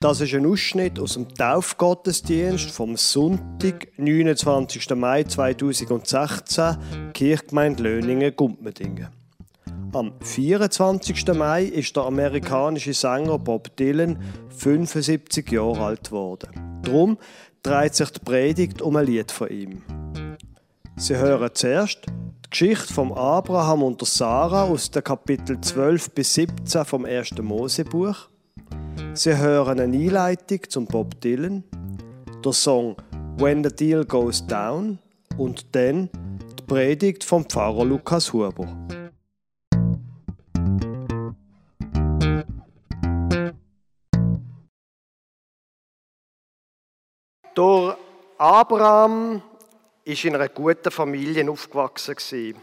Das ist ein Ausschnitt aus dem Taufgottesdienst vom Sonntag, 29. Mai 2016, Kirchgemeinde Löningen-Gumpmedingen. Am 24. Mai ist der amerikanische Sänger Bob Dylan 75 Jahre alt geworden. Darum dreht sich die Predigt um ein Lied von ihm. Sie hören zuerst die Geschichte von Abraham und der Sarah aus den Kapitel 12 bis 17 vom 1. Mosebuch. Sie hören eine Einleitung zum Bob Dylan, der Song When the Deal Goes Down und dann die Predigt vom Pfarrer Lukas Huber. Der Abraham ist in einer guten Familie aufgewachsen.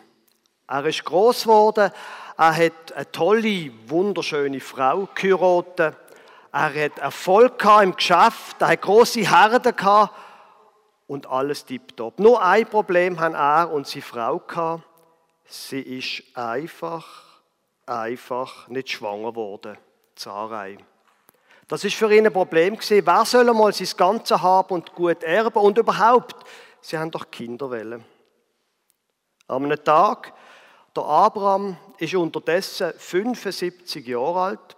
Er ist groß geworden, er hat eine tolle, wunderschöne Frau geheiratet er hat Erfolg im Geschäft, er hat große Herden gehabt und alles tipptopp. Nur ein Problem haben er und seine Frau gehabt. Sie ist einfach, einfach nicht schwanger geworden. Zarei. Das ist für ihn ein Problem gewesen. Wer soll einmal sein Ganze haben und gut erben? Und überhaupt, sie haben doch Kinder wollen. Am einem Tag, der Abraham ist unterdessen 75 Jahre alt,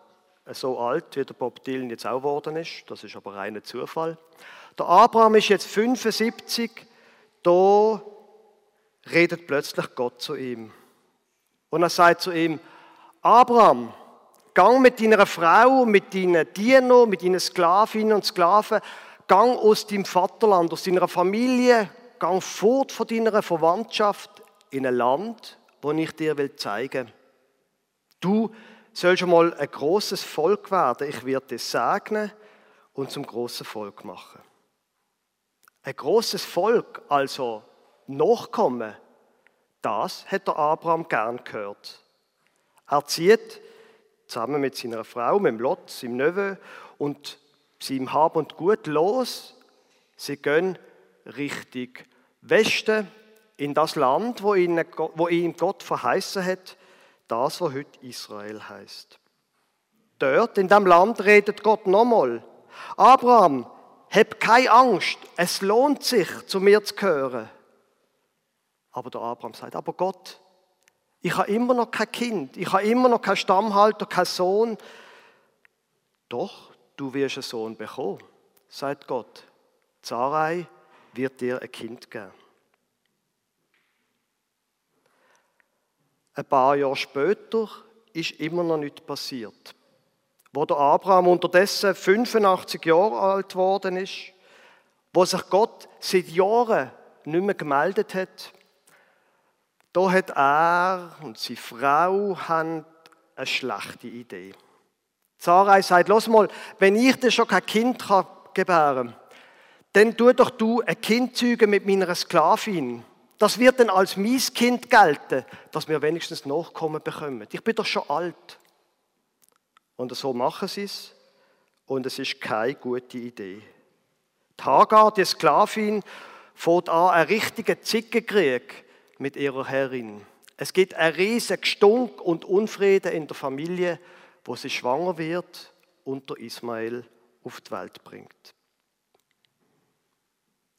so alt, wie der Bob Dylan jetzt auch geworden ist. Das ist aber reiner Zufall. Der Abraham ist jetzt 75. Da redet plötzlich Gott zu ihm. Und er sagt zu ihm, Abraham, gang mit deiner Frau, mit deinen Dienern, mit deinen Sklavinnen und Sklaven, gang aus deinem Vaterland, aus deiner Familie, gang fort von deiner Verwandtschaft in ein Land, wo ich dir zeigen will. Du sollst schon mal ein großes Volk werden. Ich werde dich segnen und zum großen Volk machen. Ein großes Volk, also Nachkommen, das hat der Abraham gern gehört. Er zieht zusammen mit seiner Frau, mit dem Lot, seinem Neveu und seinem Hab und Gut los. Sie gehen Richtung Westen in das Land, wo ihnen, wo ihnen Gott verheißen hat, das, was heute Israel heißt. Dort, in dem Land, redet Gott nochmal. Abraham, hab keine Angst, es lohnt sich, zu mir zu gehören. Aber der Abraham sagt, aber Gott, ich habe immer noch kein Kind, ich habe immer noch keinen Stammhalter, keinen Sohn. Doch, du wirst einen Sohn bekommen, sagt Gott. Sarai wird dir ein Kind geben. Ein paar Jahre später ist immer noch nichts passiert. Wo der Abraham unterdessen 85 Jahre alt geworden ist, wo sich Gott seit Jahren nicht mehr gemeldet hat, da hat er und seine Frau eine schlechte Idee. Sarai sagt, los mal, wenn ich dir schon kein Kind gebären kann, dann tu doch du ein Kind zeugen mit meiner Sklavin. Das wird dann als mein Kind gelten, dass wir wenigstens Nachkommen bekommen. Ich bin doch schon alt. Und so machen sie es. Und es ist keine gute Idee. Die Hagar, die Sklavin, fährt an einen richtigen Zickenkrieg mit ihrer Herrin. Es gibt einen riesigen Gestunk und Unfrieden in der Familie, wo sie schwanger wird und der Ismael auf die Welt bringt.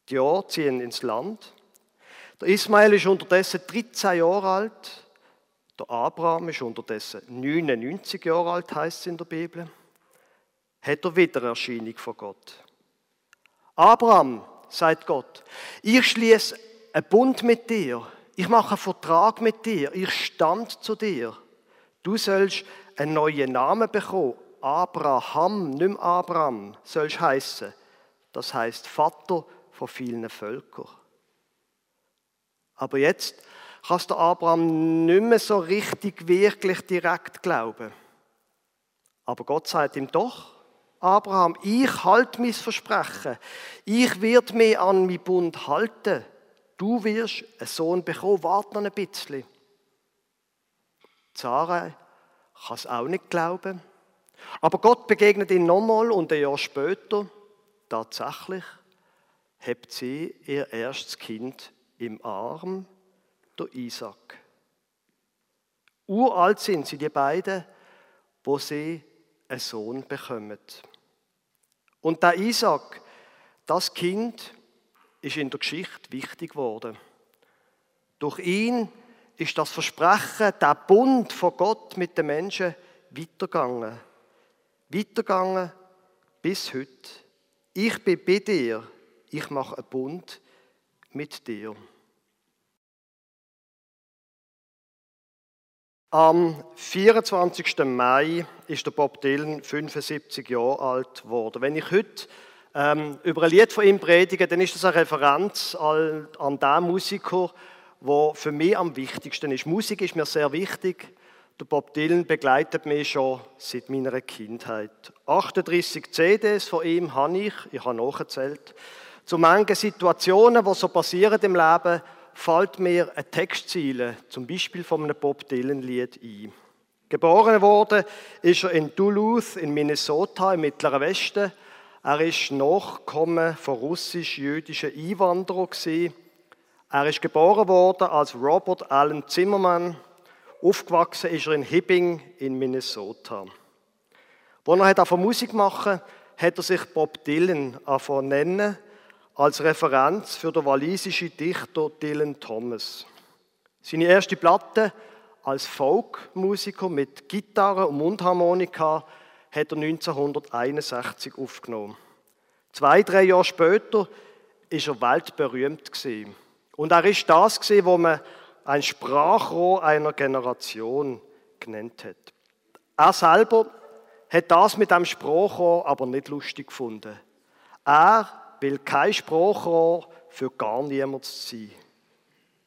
Die Jahre ziehen ins Land der Ismael ist unterdessen 13 Jahre alt. Der Abraham ist unterdessen 99 Jahre alt, heißt es in der Bibel. Hat er wieder Erscheinung von Gott. Abraham, sagt Gott, ich schließe einen Bund mit dir. Ich mache einen Vertrag mit dir. Ich stand zu dir. Du sollst einen neuen Namen bekommen. Abraham, nicht mehr Abraham, sollst heißen. Das heißt Vater von vielen Völkern. Aber jetzt kann der Abraham nicht mehr so richtig, wirklich direkt glauben. Aber Gott sagt ihm doch, Abraham, ich halte mein Versprechen. Ich werde mich an meinen Bund halten. Du wirst einen Sohn bekommen, warte noch ein bisschen. Sarah kann es auch nicht glauben. Aber Gott begegnet ihn nochmal und ein Jahr später, tatsächlich, hat sie ihr erstes Kind im Arm der Isaac. Uralt sind sie, die beiden, wo sie einen Sohn bekommen. Und der Isaac, das Kind, ist in der Geschichte wichtig geworden. Durch ihn ist das Versprechen, der Bund von Gott mit den Menschen weitergegangen. Weitergegangen bis heute. Ich bin bei dir, ich mache einen Bund mit dir. Am 24. Mai ist der Bob Dylan 75 Jahre alt geworden. Wenn ich heute ähm, über ein Lied von ihm predige, dann ist das eine Referenz an, den Musiker, der für mich am wichtigsten ist. Musik ist mir sehr wichtig. Der Bob Dylan begleitet mich schon seit meiner Kindheit. 38 CDs von ihm habe ich, ich habe nachgezählt. Zu manchen Situationen, die so passieren im Leben, fällt mir eine Textziele, zum Beispiel von einem Bob Dylan-Lied ein. Geboren wurde ist er in Duluth in Minnesota im Mittleren Westen. Er ist Nachkommen von russisch-jüdischen Einwanderern. Er ist geboren worden als Robert Allen Zimmermann. Aufgewachsen ist er in Hibbing in Minnesota. Als er angefangen Musik machen, hat er sich Bob Dylan nennen als Referenz für den walisischen Dichter Dylan Thomas. Seine erste Platte als Folkmusiker mit Gitarre und Mundharmonika hat er 1961 aufgenommen. Zwei, drei Jahre später ist er weltberühmt. Und er ist das wo man ein Sprachrohr einer Generation genannt hat. Er selber hat das mit dem Sprachrohr aber nicht lustig gefunden. Er will kein Sprachrohr für gar niemand sein.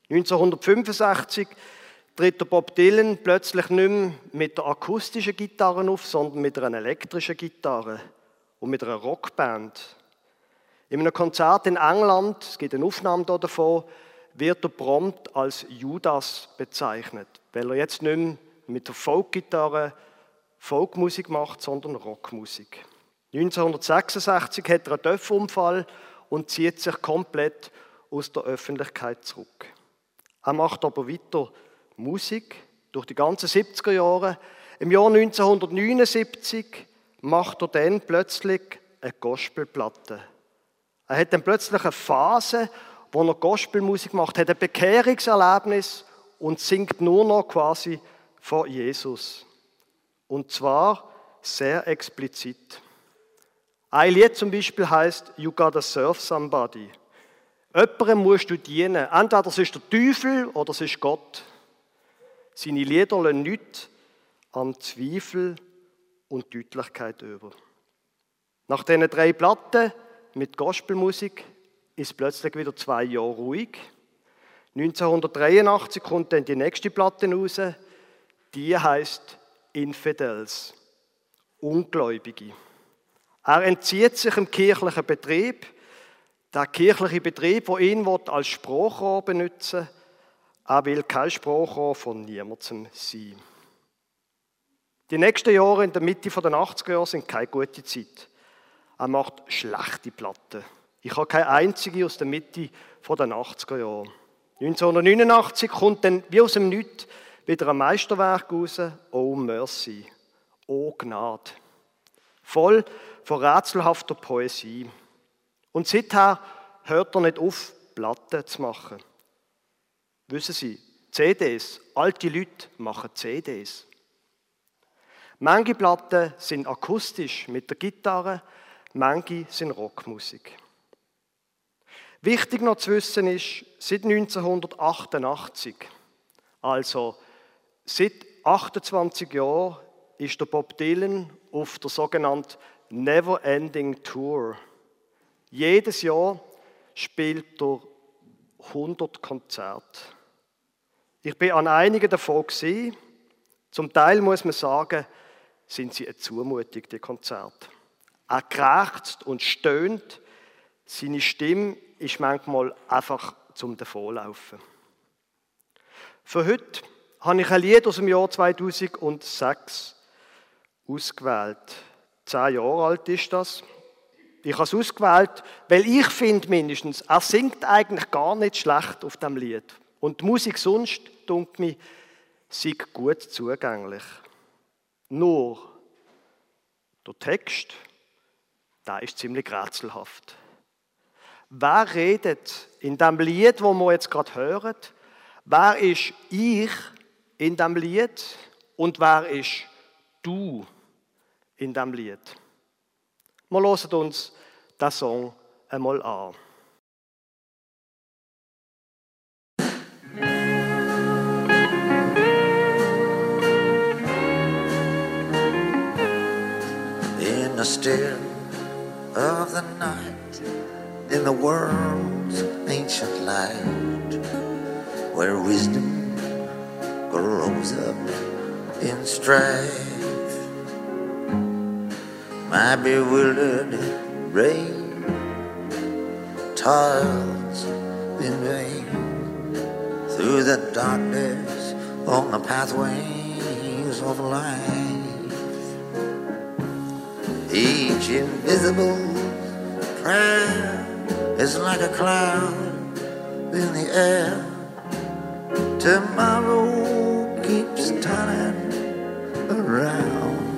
1965 tritt der Bob Dylan plötzlich nicht mehr mit der akustischen Gitarre auf, sondern mit einer elektrischen Gitarre und mit einer Rockband. In einem Konzert in England, es gibt eine Aufnahme davon, wird er prompt als Judas bezeichnet, weil er jetzt nicht mehr mit der Folkgitarre Folkmusik macht, sondern Rockmusik. 1966 hat er einen Töpfunfall und zieht sich komplett aus der Öffentlichkeit zurück. Er macht aber weiter Musik durch die ganzen 70er Jahre. Im Jahr 1979 macht er dann plötzlich eine Gospelplatte. Er hat dann plötzlich eine Phase, wo er Gospelmusik macht, hat ein Bekehrungserlebnis und singt nur noch quasi von Jesus. Und zwar sehr explizit. Ein Lied zum Beispiel heißt You Gotta Serve Somebody. Jemandem musst du dienen. Entweder es ist der Teufel oder es ist Gott. Seine Lieder lassen nichts an Zweifel und Deutlichkeit über. Nach diesen drei Platten mit Gospelmusik ist plötzlich wieder zwei Jahre ruhig. 1983 kommt dann die nächste Platte raus. Die heißt Infidels, Ungläubige. Er entzieht sich im kirchlichen Betrieb. Der kirchliche Betrieb, wo ihn als Sprachrohr benutzen er will kein Sprachrohr von niemandem sein. Die nächsten Jahre in der Mitte der 80er Jahre sind keine gute Zeit. Er macht schlechte Platten. Ich habe keine einzige aus der Mitte der 80er Jahre. 1989 kommt dann wie aus dem Nichts wieder ein Meisterwerk raus, Oh Mercy, Oh Gnade. Voll von rätselhafter Poesie. Und seither hört er nicht auf, Platten zu machen. Wissen Sie, CDs, alte Leute machen CDs. Manche Platten sind akustisch mit der Gitarre, manche sind Rockmusik. Wichtig noch zu wissen ist, seit 1988, also seit 28 Jahren, ist der Bob Dylan auf der sogenannten Never Ending Tour. Jedes Jahr spielt er 100 Konzerte. Ich bin an einigen davon gesehen. Zum Teil muss man sagen, sind sie eine Zumutung, die Konzerte. Er krächzt und stöhnt. Seine Stimme ist manchmal einfach zum Davonlaufen. Für heute habe ich ein Lied aus dem Jahr 2006 ausgewählt. Zehn Jahre alt ist das. Ich habe es ausgewählt, weil ich finde mindestens, er singt eigentlich gar nicht schlecht auf dem Lied. Und die Musik sonst, dunkelt mir, sei gut zugänglich. Nur der Text, Da ist ziemlich rätselhaft. Wer redet in dem Lied, wo wir jetzt gerade hören? Wer ist ich in dem Lied und wer ist du in dem Lied? Wir hören uns den Song einmal er an. In the still of the night, in the world's ancient light, where wisdom grows up in strife, my bewildered brain toils in vain through the darkness on the pathways of life. Each invisible prayer is like a cloud in the air. Tomorrow keeps turning around.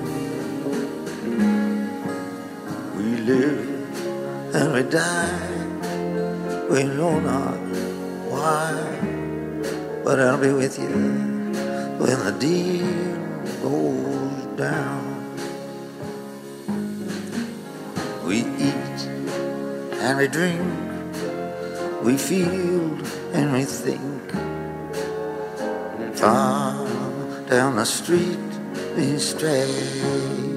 Live and we die. We know not why, but I'll be with you when the deal goes down. We eat and we drink, we feel and we think. Far down the street we stray.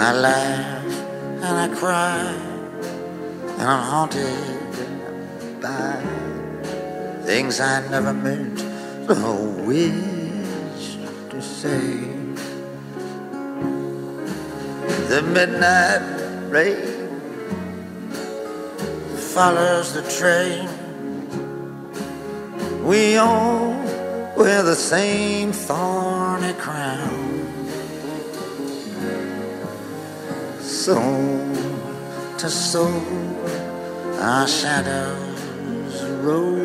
I laugh and I cry, and I'm haunted by things I never meant or wished to say. The midnight rain follows the train. We all wear the same thorny crown. Soul to soul, our shadows roll,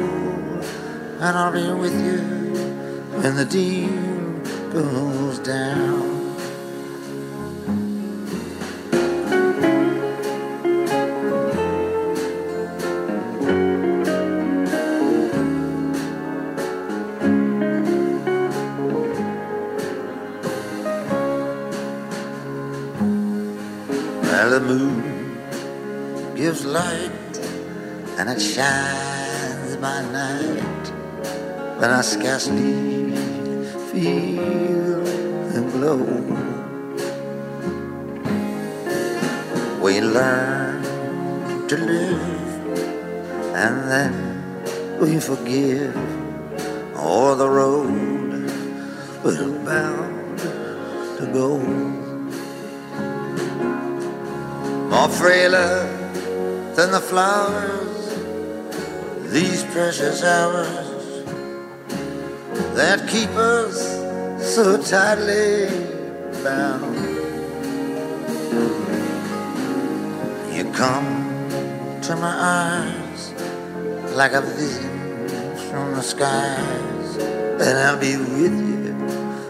and I'll be with you when the deal goes down. Well, the moon gives light and it shines by night, but I scarcely feel the glow. We learn to live and then we forgive, or the road we're bound to go more frailer than the flowers, these precious hours that keep us so tightly bound. You come to my eyes like a vision from the skies, and I'll be with you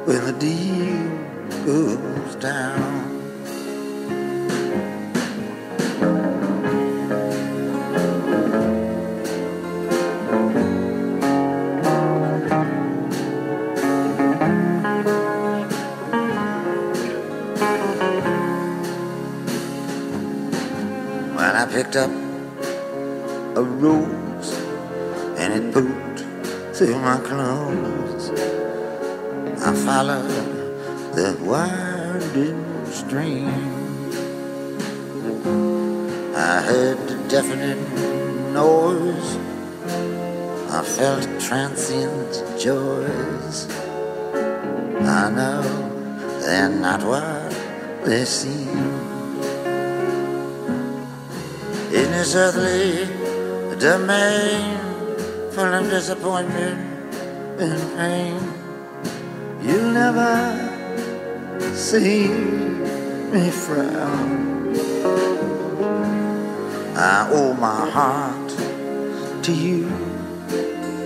when the deal goes down. Picked up a rose and it pooped through my clothes, I followed the winding stream. I heard the deafening noise. I felt transient joys. I know they're not what they seem. In this earthly domain full of disappointment and pain, you'll never see me frown. I owe my heart to you,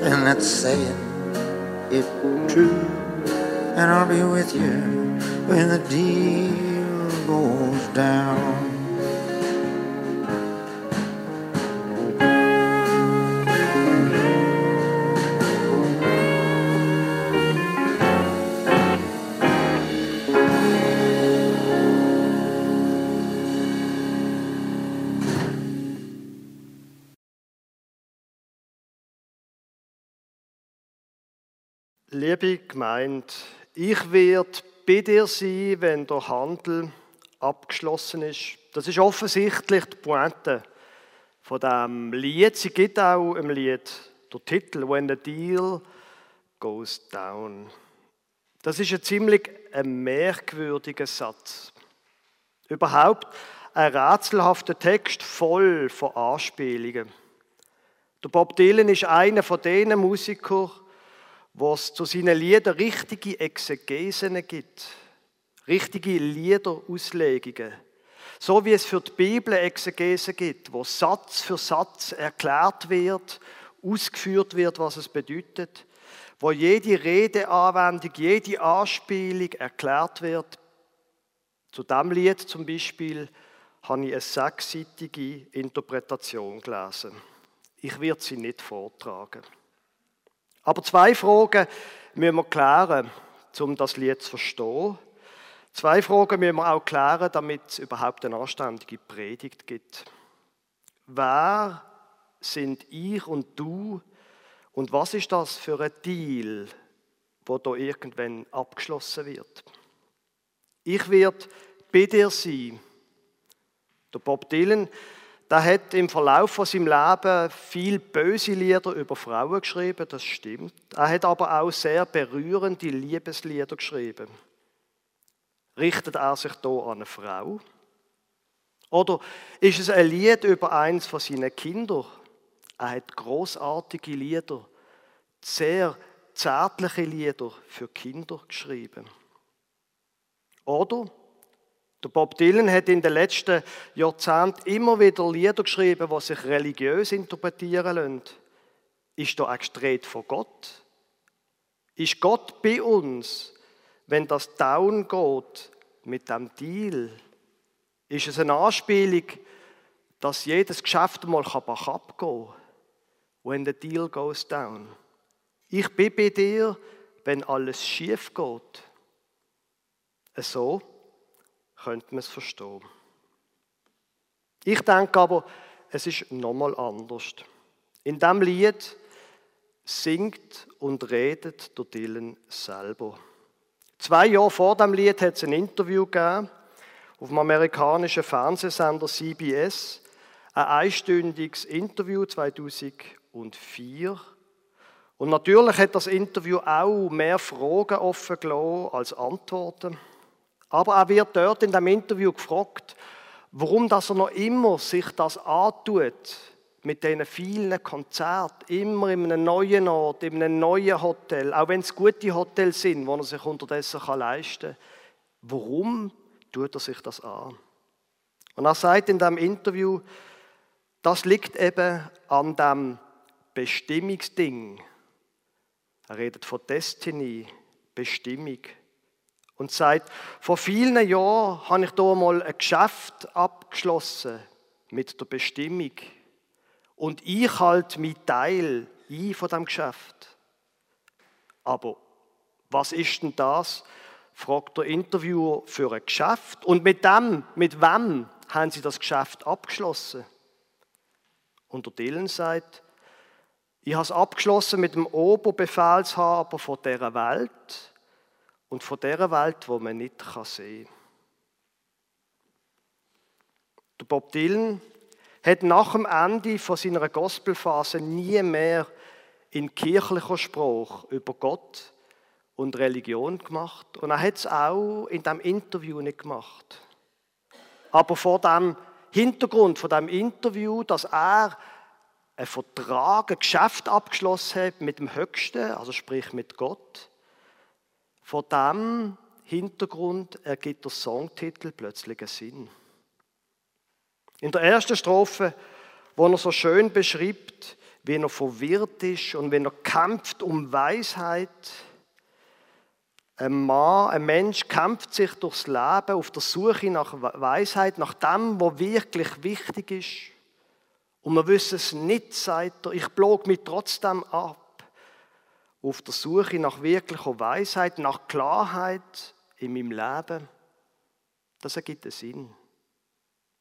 and that's saying it true. And I'll be with you when the deal goes down. Liebe Gemeinde, ich werde bei dir sein, wenn der Handel abgeschlossen ist. Das ist offensichtlich die Pointe von dem Lied. Sie gibt auch im Lied der Titel When the Deal Goes Down. Das ist ein ziemlich merkwürdiger Satz. Überhaupt ein rätselhafter Text voll von Anspielungen. Der Bob Dylan ist einer von den Musikern, wo es zu seinen Liedern richtige Exegesen gibt, richtige Liederauslegungen. So wie es für die Bibel Exegesen gibt, wo Satz für Satz erklärt wird, ausgeführt wird, was es bedeutet, wo jede Redeanwendung, jede Anspielung erklärt wird. Zu diesem Lied zum Beispiel habe ich eine sechsseitige Interpretation gelesen. Ich werde sie nicht vortragen. Aber zwei Fragen müssen wir klären, um das Lied zu verstehen. Zwei Fragen müssen wir auch klären, damit es überhaupt eine anständige Predigt gibt. Wer sind ich und du und was ist das für ein Deal, wo da irgendwann abgeschlossen wird? Ich werde bei dir sein. Der Bob Dylan der hat im Verlauf von seinem Leben viel böse Lieder über Frauen geschrieben, das stimmt. Er hat aber auch sehr berührende Liebeslieder geschrieben. Richtet er sich da an eine Frau? Oder ist es ein Lied über eins von seinen Kindern? Er hat großartige Lieder, sehr zärtliche Lieder für Kinder geschrieben. Oder der Bob Dylan hat in den letzten Jahrzehnten immer wieder Lieder geschrieben, die sich religiös interpretieren lassen. Ist da extrem von Gott? Ist Gott bei uns, wenn das down geht mit dem Deal? Ist es eine Anspielung, dass jedes Geschäft mal bach abgehen kann, when the deal goes down? Ich bin bei dir, wenn alles schief geht. So könnte man es verstehen. Ich denke aber, es ist nochmal anders. In diesem Lied singt und redet der Dylan selber. Zwei Jahre vor dem Lied hat es ein Interview gegeben auf dem amerikanischen Fernsehsender CBS. Ein einstündiges Interview 2004. Und natürlich hat das Interview auch mehr Fragen offen gelassen als Antworten. Aber er wird dort in dem Interview gefragt, warum das er noch immer sich das antut mit diesen vielen Konzerten, immer in einem neuen Ort, in einem neuen Hotel, auch wenn es gute Hotels sind, wo er sich unterdessen leisten kann. Warum tut er sich das an? Und er sagt in dem Interview, das liegt eben an dem Bestimmungsding. Er redet von Destiny, Bestimmung und sagt, vor vielen Jahren habe ich da mal ein Geschäft abgeschlossen mit der Bestimmung. Und ich halte meinen Teil ein von dem Geschäft. Aber was ist denn das? fragt der Interviewer für ein Geschäft. Und mit dem, mit wem haben Sie das Geschäft abgeschlossen? Und der Dylan sagt, ich habe es abgeschlossen mit dem Oberbefehlshaber von dieser Welt und von der Welt, wo man nicht sehen kann. Der Bob Dylan hat nach dem Ende von seiner Gospelphase nie mehr in kirchlicher Sprache über Gott und Religion gemacht. Und er hat es auch in dem Interview nicht gemacht. Aber vor dem Hintergrund von dem Interview, dass er einen Vertrag, ein Geschäft abgeschlossen hat mit dem Höchsten, also sprich mit Gott, vor diesem Hintergrund ergibt der Songtitel plötzlich einen Sinn. In der ersten Strophe, wo er so schön beschreibt, wie er verwirrt ist und wenn er kämpft um Weisheit, Ein Mann, ein Mensch kämpft sich durchs Leben auf der Suche nach Weisheit, nach dem, was wirklich wichtig ist. Und wir wissen es nicht, sagt er, ich blog mich trotzdem ab. Auf der Suche nach wirklicher Weisheit, nach Klarheit in meinem Leben. Das ergibt einen Sinn.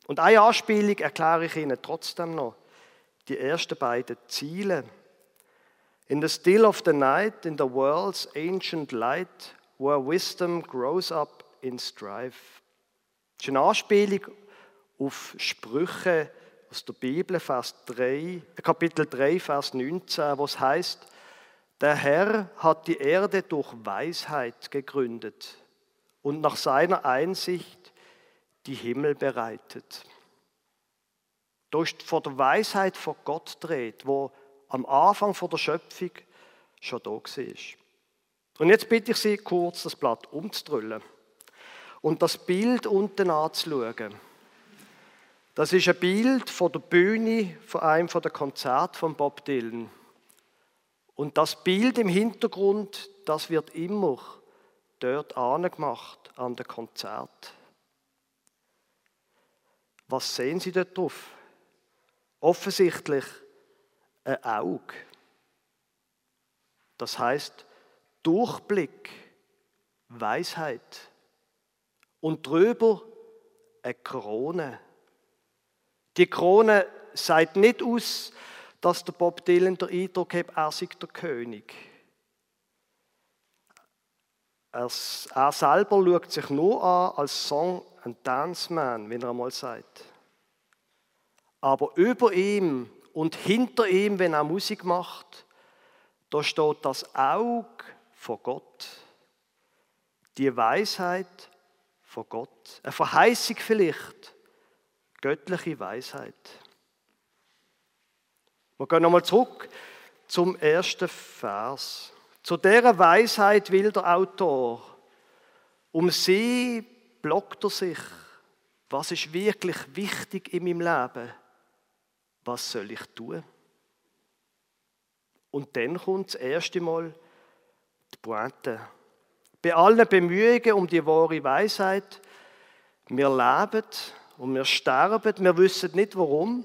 Und eine Anspielung erkläre ich Ihnen trotzdem noch. Die ersten beiden Ziele. In the still of the night, in the world's ancient light, where wisdom grows up in strife. Das ist eine Anspielung auf Sprüche aus der Bibel, Vers 3, Kapitel 3, Vers 19, wo es heißt, der Herr hat die Erde durch Weisheit gegründet und nach seiner Einsicht die Himmel bereitet. Ist vor der Weisheit vor Gott dreht, wo am Anfang vor der Schöpfung schon da war. Und jetzt bitte ich Sie, kurz das Blatt umzudrüllen und das Bild unten anzuschauen. Das ist ein Bild von der Bühne von einem der Konzerte von Bob Dylan. Und das Bild im Hintergrund, das wird immer dort angemacht an dem Konzert. Was sehen Sie dort drauf? Offensichtlich ein Auge. Das heißt Durchblick, Weisheit und drüber eine Krone. Die Krone sagt nicht aus, dass der Bob Dylan der Eindruck hat, er sei der König. Er, er selber schaut sich nur an als Song and Dance Man, wie er einmal sagt. Aber über ihm und hinter ihm, wenn er Musik macht, da steht das Auge von Gott. Die Weisheit von Gott. Eine Verheißung vielleicht. Göttliche Weisheit. Wir gehen nochmal zurück zum ersten Vers. Zu dieser Weisheit will der Autor. Um sie blockt er sich. Was ist wirklich wichtig in meinem Leben? Was soll ich tun? Und dann kommt das erste Mal die Pointe. Bei allen Bemühungen um die wahre Weisheit, wir leben und wir sterben, wir wissen nicht warum,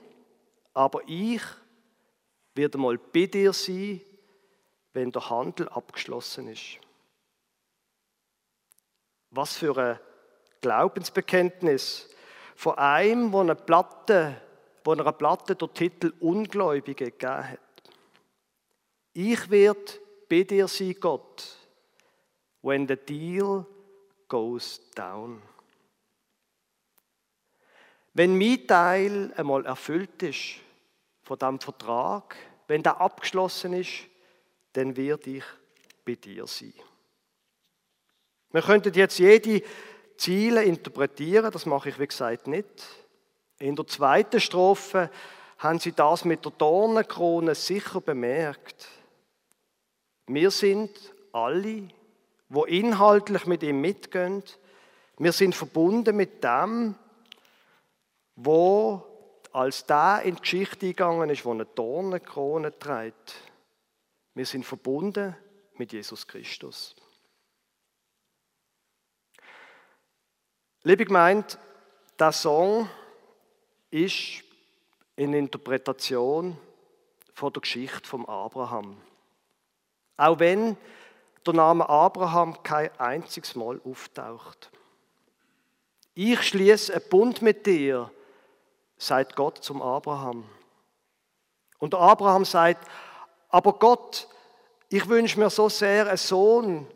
aber ich werde mal bei dir sein, wenn der Handel abgeschlossen ist. Was für ein Glaubensbekenntnis von einem, wo eine Platte, wo einer Platte der Titel Ungläubige gegeben hat. Ich werde bei dir sein, Gott, when the deal goes down. Wenn mein Teil einmal erfüllt ist von diesem Vertrag, wenn der abgeschlossen ist, dann werde ich bei dir sein. Wir könnten jetzt jede Ziele interpretieren, das mache ich wie gesagt nicht. In der zweiten Strophe haben sie das mit der Dornenkrone sicher bemerkt. Wir sind alle, wo inhaltlich mit ihm mitgehen. Wir sind verbunden mit dem, wo als der in die Geschichte gegangen ist, wo eine Dornenkrone trägt. Wir sind verbunden mit Jesus Christus. Liebe Gemeinde, der Song ist in Interpretation von der Geschichte von Abraham. Auch wenn der Name Abraham kein einziges Mal auftaucht. Ich schließe einen Bund mit dir, sagt Gott zum Abraham. Und Abraham sagt, aber Gott, ich wünsche mir so sehr einen Sohn.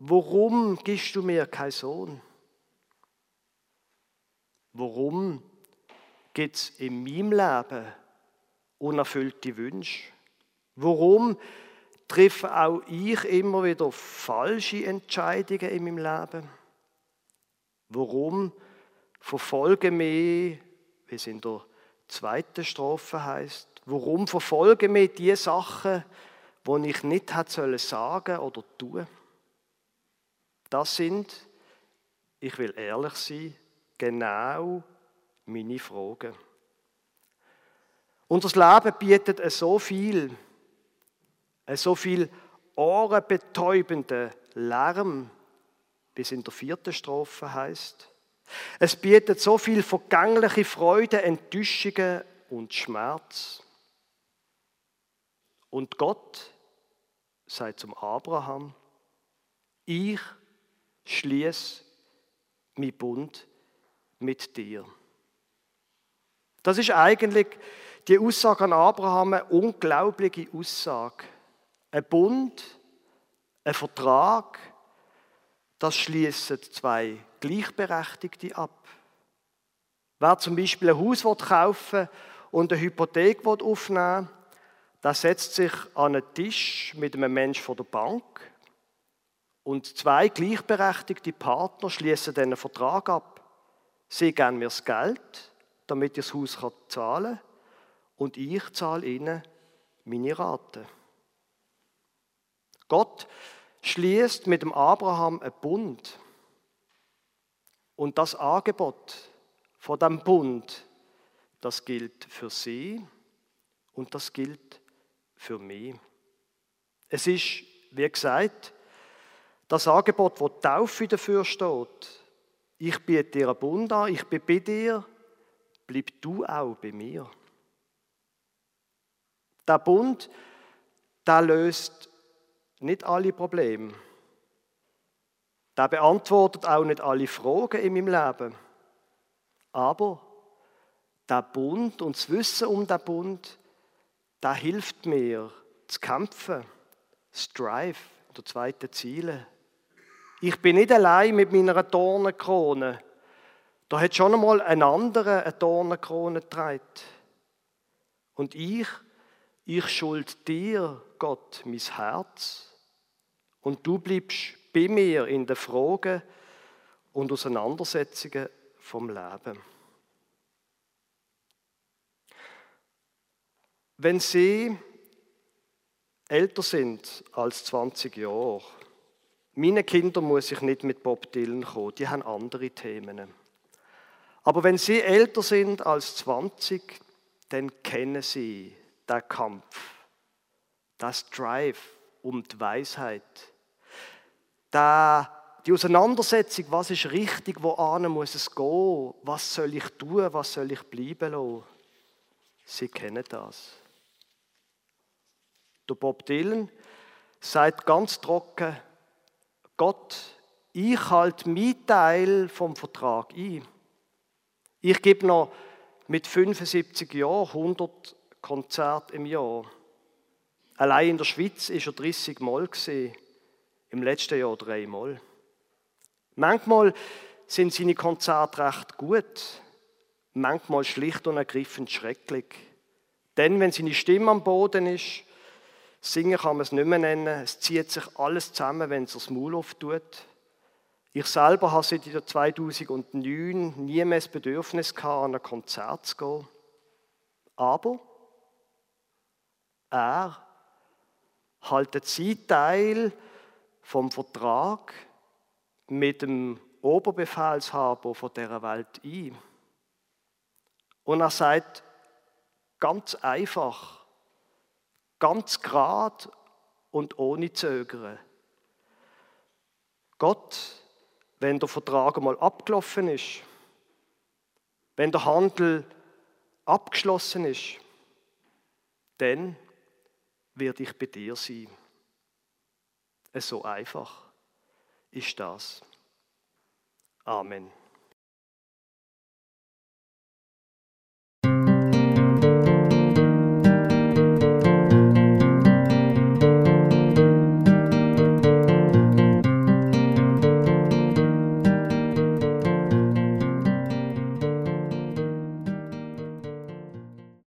Warum gibst du mir keinen Sohn? Warum gibt es in meinem Leben unerfüllte Wünsche? Warum treffe auch ich immer wieder falsche Entscheidungen in meinem Leben? Warum verfolge mich, wie es in der zweiten Strophe heißt, warum verfolge mich die Sachen, die ich nicht hätte sagen oder tun? Das sind, ich will ehrlich sein, genau meine Fragen. Unser Leben bietet so viel, so viel ohrenbetäubenden Lärm wie es in der vierten Strophe heißt. Es bietet so viel vergängliche Freude, Enttäuschungen und Schmerz. Und Gott sagt zum Abraham, ich schließe mein Bund mit dir. Das ist eigentlich die Aussage an Abraham eine unglaubliche Aussage. Ein Bund, ein Vertrag, das schließen zwei Gleichberechtigte ab. Wer zum Beispiel ein Haus kaufen und eine Hypothek aufnehmen will, der setzt sich an einen Tisch mit einem Menschen von der Bank und zwei gleichberechtigte Partner schließen einen Vertrag ab. Sie geben mir das Geld, damit ich das Haus zahlen kann, und ich zahle ihnen meine Rate. Gott schließt mit dem Abraham einen Bund. Und das Angebot von dem Bund, das gilt für sie und das gilt für mich. Es ist, wie gesagt, das Angebot, wo Taufe dafür steht. Ich biete dir einen Bund an, ich bin bei dir, bleib du auch bei mir. Der Bund, der löst nicht alle Probleme. Der beantwortet auch nicht alle Fragen in meinem Leben. Aber der Bund und das Wissen um den Bund, der hilft mir zu kämpfen. Strive, der zweite Ziele. Ich bin nicht allein mit meiner Dornenkrone. Da hat schon einmal ein anderer eine Dornenkrone getragen. Und ich, ich schuld dir, Gott, mein Herz. Und du bleibst bei mir in den Fragen und Auseinandersetzungen vom Leben. Wenn Sie älter sind als 20 Jahre, meine Kinder muss ich nicht mit Bob Dylan kommen, die haben andere Themen. Aber wenn sie älter sind als 20, dann kennen sie den Kampf, das Drive um die Weisheit, die Auseinandersetzung, was ist richtig, wo muss es gehen, was soll ich tun, was soll ich bleiben lassen. Sie kennen das. Der Bob Dylan sagt ganz trocken, Gott, ich halte meinen Teil vom Vertrag ein. Ich gebe noch mit 75 Jahren 100 Konzerte im Jahr. Allein in der Schweiz ist er 30 Mal gesehen, im letzten Jahr drei Mal. Manchmal sind seine Konzerte recht gut, manchmal schlicht und ergreifend schrecklich. Denn wenn seine Stimme am Boden ist, Singen kann man es nicht mehr nennen. Es zieht sich alles zusammen, wenn es das Maul auftut. Ich selber habe seit 2009 nie mehr das Bedürfnis gehabt, an ein Konzert zu gehen. Aber er haltet seinen Teil vom Vertrag mit dem Oberbefehlshaber von dieser Welt ein. Und er sagt ganz einfach, Ganz grad und ohne Zögern. Gott, wenn der Vertrag einmal abgelaufen ist, wenn der Handel abgeschlossen ist, dann werde ich bei dir sein. So einfach ist das. Amen.